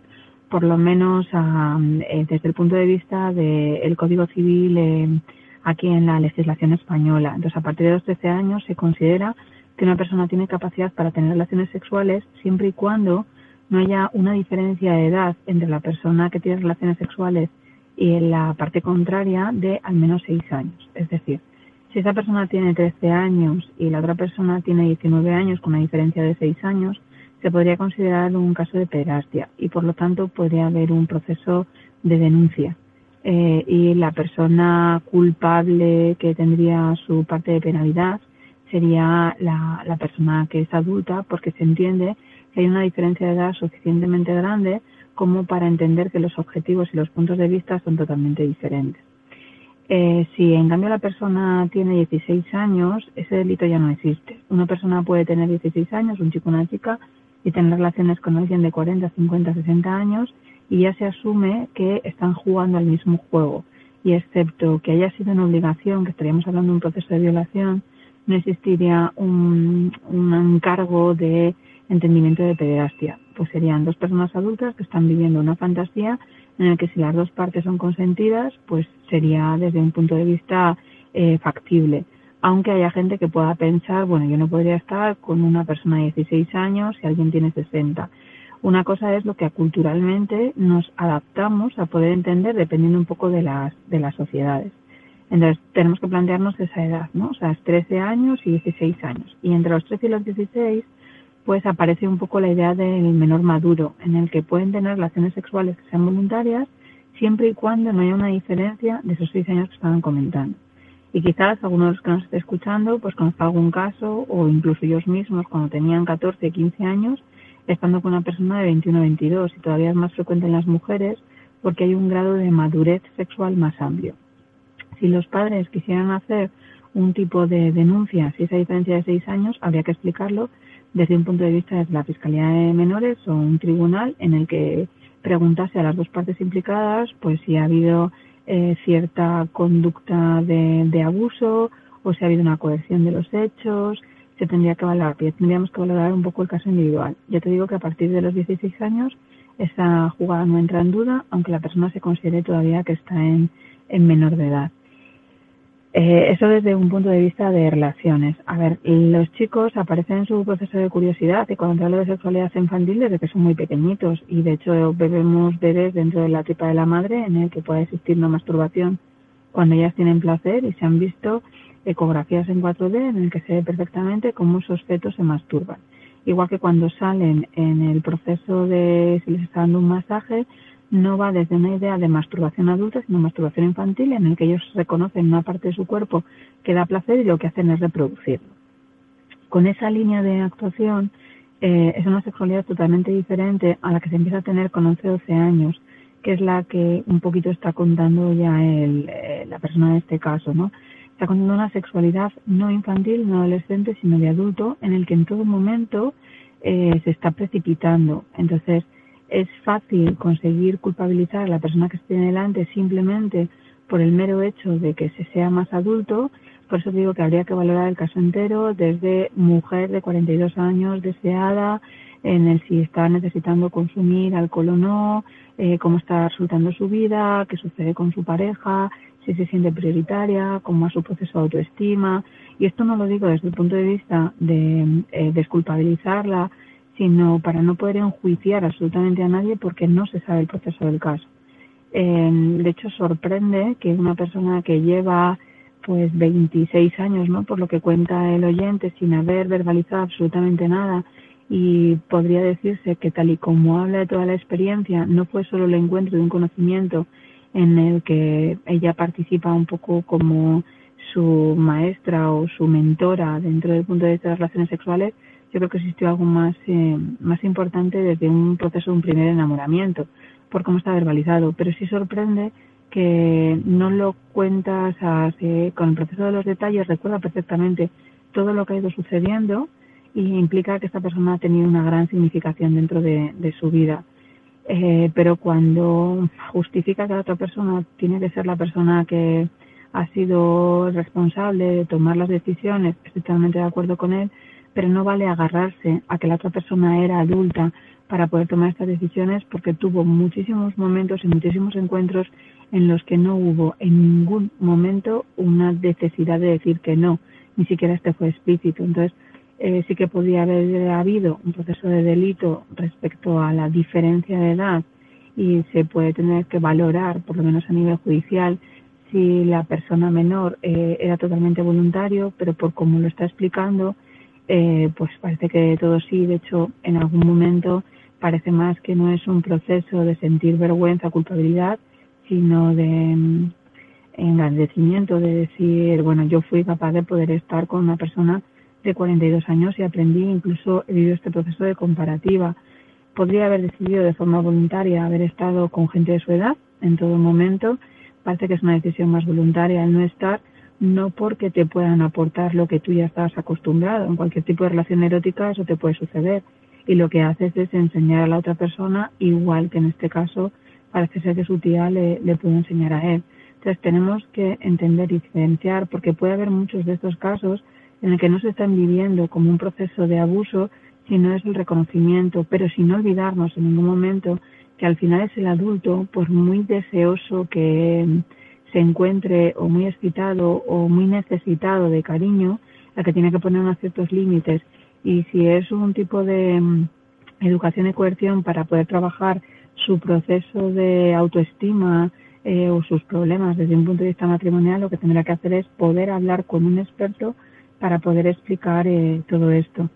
por lo menos eh, desde el punto de vista del Código Civil eh, aquí en la legislación española. Entonces, a partir de los 13 años se considera que una persona tiene capacidad para tener relaciones sexuales siempre y cuando no haya una diferencia de edad entre la persona que tiene relaciones sexuales y la parte contraria de al menos 6 años. Es decir, si esa persona tiene 13 años y la otra persona tiene 19 años con una diferencia de 6 años, se podría considerar un caso de pederastia y por lo tanto podría haber un proceso de denuncia. Eh, y la persona culpable que tendría su parte de penalidad sería la, persona que es adulta porque se entiende que hay una diferencia de edad suficientemente grande como para entender que los objetivos y los puntos de vista son totalmente diferentes. Eh, si en cambio la persona tiene 16 años, ese delito ya no existe. Una persona puede tener 16 años, un chico una chica, y tener relaciones con alguien de 40, 50, 60 años y ya se asume que están jugando al mismo juego. Y excepto que haya sido una obligación, que estaríamos hablando de un proceso de violación, no existiría un, un encargo de entendimiento de pederastia. Pues serían dos personas adultas que están viviendo una fantasía en el que si las dos partes son consentidas, pues sería desde un punto de vista eh, factible. Aunque haya gente que pueda pensar, bueno, yo no podría estar con una persona de 16 años si alguien tiene 60. Una cosa es lo que culturalmente nos adaptamos a poder entender dependiendo un poco de las, de las sociedades. Entonces, tenemos que plantearnos esa edad, ¿no? O sea, es 13 años y 16 años. Y entre los 13 y los 16 pues aparece un poco la idea del menor maduro, en el que pueden tener relaciones sexuales que sean voluntarias siempre y cuando no haya una diferencia de esos seis años que estaban comentando. Y quizás alguno de los que nos esté escuchando pues conozca algún caso o incluso ellos mismos cuando tenían 14, 15 años estando con una persona de 21 o 22 y todavía es más frecuente en las mujeres porque hay un grado de madurez sexual más amplio. Si los padres quisieran hacer un tipo de denuncia, si esa diferencia de seis años, habría que explicarlo desde un punto de vista de la Fiscalía de Menores o un tribunal en el que preguntase a las dos partes implicadas pues si ha habido eh, cierta conducta de, de, abuso o si ha habido una coerción de los hechos, se tendría que valorar, tendríamos que valorar un poco el caso individual. Ya te digo que a partir de los 16 años esa jugada no entra en duda, aunque la persona se considere todavía que está en, en menor de edad. Eh, eso desde un punto de vista de relaciones. A ver, los chicos aparecen en su proceso de curiosidad y cuando hablo de sexualidad infantil desde que son muy pequeñitos y de hecho bebemos bebés dentro de la tripa de la madre en el que puede existir una masturbación cuando ellas tienen placer y se han visto ecografías en 4D en el que se ve perfectamente cómo esos fetos se masturban. Igual que cuando salen en el proceso de si les está dando un masaje, no va desde una idea de masturbación adulta, sino masturbación infantil, en el que ellos reconocen una parte de su cuerpo que da placer y lo que hacen es reproducirlo. Con esa línea de actuación eh, es una sexualidad totalmente diferente a la que se empieza a tener con 11 o 12 años, que es la que un poquito está contando ya el, eh, la persona de este caso, ¿no? Está contando una sexualidad no infantil, no adolescente, sino de adulto, en el que en todo momento eh, se está precipitando. Entonces, es fácil conseguir culpabilizar a la persona que esté delante simplemente por el mero hecho de que se sea más adulto. Por eso digo que habría que valorar el caso entero, desde mujer de 42 años deseada, en el si está necesitando consumir alcohol o no, eh, cómo está resultando su vida, qué sucede con su pareja, si se siente prioritaria, cómo va su proceso de autoestima. Y esto no lo digo desde el punto de vista de eh, desculpabilizarla, sino para no poder enjuiciar absolutamente a nadie porque no se sabe el proceso del caso. de hecho, sorprende que una persona que lleva pues 26 años, ¿no? Por lo que cuenta el oyente, sin haber verbalizado absolutamente nada, y podría decirse que tal y como habla de toda la experiencia, no fue solo el encuentro de un conocimiento en el que ella participa un poco como su maestra o su mentora dentro del punto de vista de las relaciones sexuales, yo creo que existió algo más, eh, más importante desde un proceso de un primer enamoramiento, por cómo está verbalizado. Pero sí sorprende que no lo cuentas con el proceso de los detalles, recuerda perfectamente todo lo que ha ido sucediendo y implica que esta persona ha tenido una gran significación dentro de, su vida. Eh, pero cuando justifica que la otra persona tiene que ser la persona que ha sido responsable de tomar las decisiones, estoy totalmente de acuerdo con él, pero no vale agarrarse a que la otra persona era adulta para poder tomar estas decisiones porque tuvo muchísimos momentos y muchísimos encuentros en los que no hubo en ningún momento una necesidad de decir que no, ni siquiera este fue explícito. Entonces, eh, sí que podría haber habido un proceso de delito respecto a la diferencia de edad y se puede tener que valorar, por lo menos a nivel judicial, si la persona menor eh, era totalmente voluntario, pero por cómo lo está explicando, eh, pues parece que todo sí. De hecho, en algún momento parece más que no es un proceso de sentir vergüenza, culpabilidad, sino de mm, engrandecimiento, de decir, bueno, yo fui capaz de poder estar con una persona de 42 años y aprendí, incluso he vivido este proceso de comparativa. Podría haber decidido de forma voluntaria haber estado con gente de su edad en todo momento. Parece que es una decisión más voluntaria el no estar, no porque te puedan aportar lo que tú ya estás acostumbrado. En cualquier tipo de relación erótica eso te puede suceder. Y lo que haces es enseñar a la otra persona, igual que en este caso parece ser que su tía le, le pudo enseñar a él. Entonces tenemos que entender y diferenciar, porque puede haber muchos de estos casos en el que no se están viviendo como un proceso de abuso, sino es el reconocimiento, pero sin olvidarnos en ningún momento que al final es el adulto, por muy deseoso que se encuentre o muy excitado o muy necesitado de cariño, la que tiene que poner unos ciertos límites. Y si es un tipo de mm, educación y coerción para poder trabajar su proceso de autoestima eh, o sus problemas desde un punto de vista matrimonial, lo que tendrá que hacer es poder hablar con un experto para poder explicar eh, todo esto.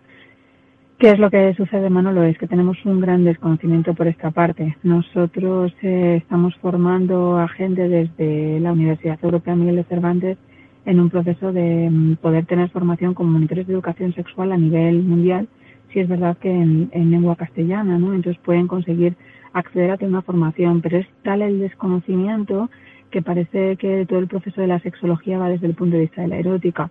¿Qué es lo que sucede, Manolo? Es que tenemos un gran desconocimiento por esta parte. Nosotros eh, estamos formando a gente desde la Universidad Europea Miguel de Cervantes en un proceso de mm, poder tener formación como monitores de educación sexual a nivel mundial, si es verdad que en, lengua castellana, ¿no? Entonces pueden conseguir acceder a tener una formación, pero es tal el desconocimiento que parece que todo el proceso de la sexología va desde el punto de vista de la erótica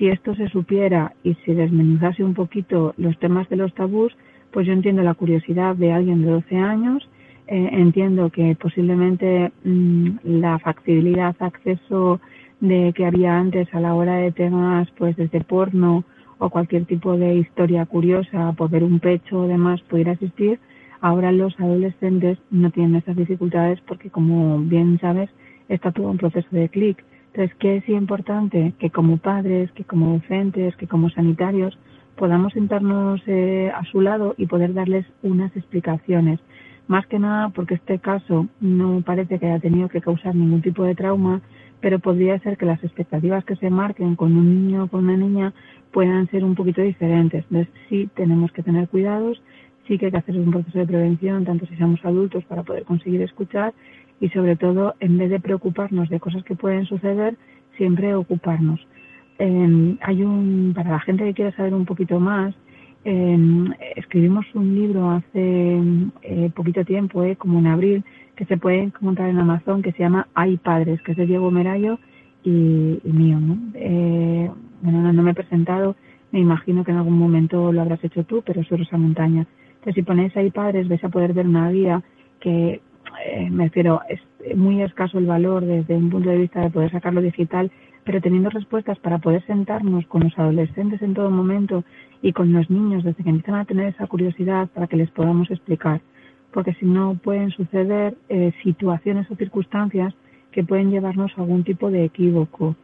si esto se supiera y si desmenuzase un poquito los temas de los tabús, pues yo entiendo la curiosidad de alguien de 12 años, eh, entiendo que posiblemente mm, la factibilidad, acceso de que había antes a la hora de temas, pues desde porno o cualquier tipo de historia curiosa, por ver un pecho o demás, pudiera existir. Ahora los adolescentes no tienen esas dificultades porque, como bien sabes, está todo un proceso de clic. Entonces, ¿qué es importante? Que como padres, que como docentes, que como sanitarios podamos sentarnos eh, a su lado y poder darles unas explicaciones. Más que nada porque este caso no parece que haya tenido que causar ningún tipo de trauma, pero podría ser que las expectativas que se marquen con un niño o con una niña puedan ser un poquito diferentes. Entonces sí tenemos que tener cuidados, sí que hay que hacer un proceso de prevención, tanto si somos adultos para poder conseguir escuchar y sobre todo, en vez de preocuparnos de cosas que pueden suceder, siempre ocuparnos. Eh, hay un, para la gente que quiera saber un poquito más, eh, escribimos un libro hace eh, poquito tiempo, eh, como en abril, que se puede encontrar en Amazon, que se llama Hay Padres, que es de Diego Merayo y, mío. ¿no? Eh, bueno, no, me he presentado, me imagino que en algún momento lo habrás hecho tú, pero soy Rosa Montaña. Entonces, si ponéis Hay Padres, vais a poder ver una guía que, eh, me refiero, es muy escaso el valor desde un punto de vista de poder sacarlo digital, pero teniendo respuestas para poder sentarnos con los adolescentes en todo momento y con los niños desde que empiezan a tener esa curiosidad para que les podamos explicar. Porque si no pueden suceder eh, situaciones o circunstancias que pueden llevarnos a algún tipo de equívoco,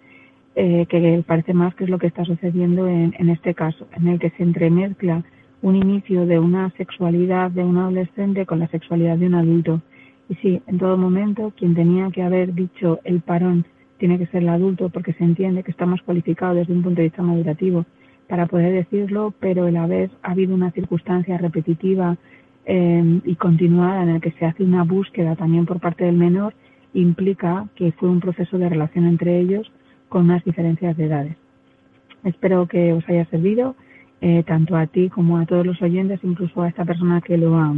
eh, que parece más que es lo que está sucediendo en, en este caso, en el que se entremezcla un inicio de una sexualidad de un adolescente con la sexualidad de un adulto. Y sí, en todo momento, quien tenía que haber dicho el parón tiene que ser el adulto porque se entiende que está más cualificado desde un punto de vista madurativo para poder decirlo, pero la vez ha habido una circunstancia repetitiva eh, y continuada en el que se hace una búsqueda también por parte del menor, implica que fue un proceso de relación entre ellos con unas diferencias de edades. Espero que os haya servido, eh, tanto a ti como a todos los oyentes, incluso a esta persona que lo ha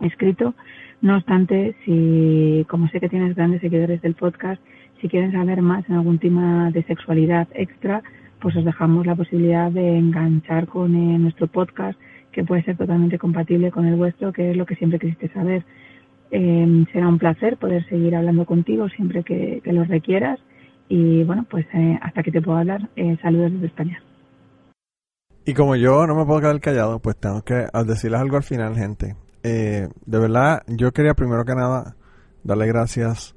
escrito. No obstante, si, como sé que tienes grandes seguidores del podcast, si quieren saber más en algún tema de sexualidad extra, pues os dejamos la posibilidad de enganchar con eh, nuestro podcast, que puede ser totalmente compatible con el vuestro, que es lo que siempre quisiste saber. Eh, será un placer poder seguir hablando contigo siempre que, lo requieras. Y bueno, pues eh, hasta que te pueda hablar, eh, saludos desde España. Y como yo no me puedo quedar callado, pues tengo que decirles algo al final, gente. De verdad, yo quería primero que nada darle gracias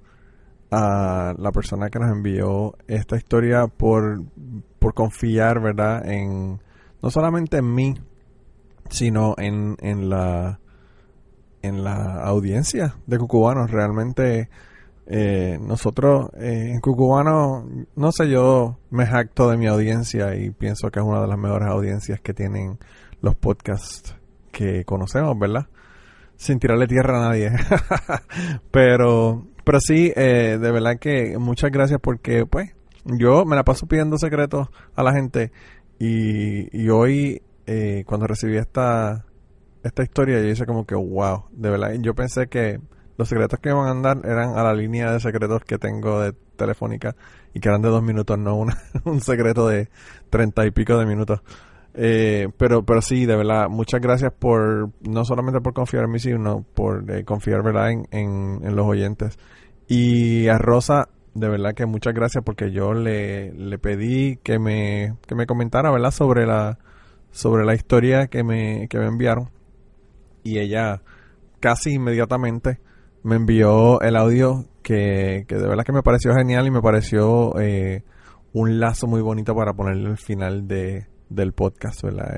a la persona que nos envió esta historia por, por confiar, ¿verdad? En, no solamente en mí, sino en, en la en la audiencia de Cucubanos. Realmente eh, nosotros eh, en Cucubano, no sé, yo me jacto de mi audiencia y pienso que es una de las mejores audiencias que tienen los podcasts que conocemos, ¿verdad? Sin tirarle tierra a nadie. pero, pero sí, eh, de verdad que muchas gracias porque, pues, yo me la paso pidiendo secretos a la gente y, y hoy, eh, cuando recibí esta, esta historia, yo hice como que, wow, de verdad, yo pensé que los secretos que me van a dar eran a la línea de secretos que tengo de Telefónica y que eran de dos minutos, no una, un secreto de treinta y pico de minutos. Eh, pero, pero sí, de verdad, muchas gracias por, no solamente por confiar en mí, sino por eh, confiar, ¿verdad?, en, en, los oyentes. Y a Rosa, de verdad que muchas gracias porque yo le, le pedí que me, que me comentara, ¿verdad?, sobre la, sobre la historia que me, que me enviaron. Y ella casi inmediatamente me envió el audio que, que de verdad que me pareció genial y me pareció eh, un lazo muy bonito para ponerle al final de, del podcast, ¿verdad?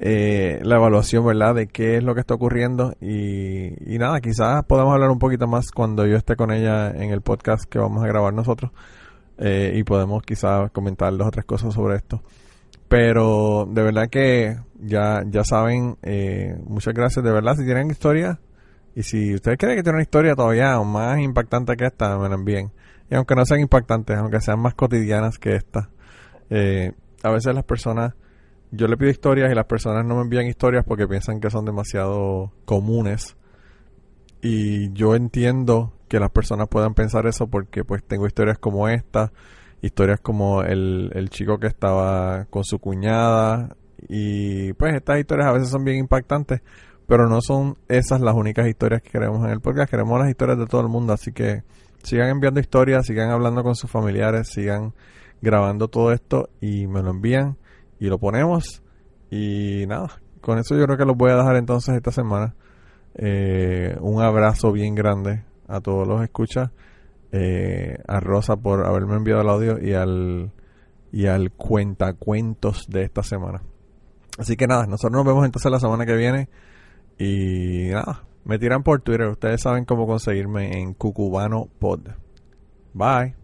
Eh, la evaluación, ¿verdad? De qué es lo que está ocurriendo y, y nada, quizás podamos hablar un poquito más cuando yo esté con ella en el podcast que vamos a grabar nosotros eh, y podemos quizás comentar dos o tres cosas sobre esto. Pero de verdad que ya, ya saben, eh, muchas gracias de verdad. Si tienen historia y si ustedes creen que tienen una historia todavía más impactante que esta, me la envíen. Y aunque no sean impactantes, aunque sean más cotidianas que esta, eh, a veces las personas, yo le pido historias y las personas no me envían historias porque piensan que son demasiado comunes. Y yo entiendo que las personas puedan pensar eso porque pues tengo historias como esta, historias como el, el chico que estaba con su cuñada y pues estas historias a veces son bien impactantes, pero no son esas las únicas historias que queremos en el podcast, queremos las historias de todo el mundo, así que sigan enviando historias, sigan hablando con sus familiares, sigan grabando todo esto y me lo envían y lo ponemos. Y nada, con eso yo creo que los voy a dejar entonces esta semana. Eh, un abrazo bien grande a todos los escuchas. Eh, a Rosa por haberme enviado el audio y al, y al cuentacuentos de esta semana. Así que nada, nosotros nos vemos entonces la semana que viene. Y nada, me tiran por Twitter. Ustedes saben cómo conseguirme en Cucubano Pod. Bye.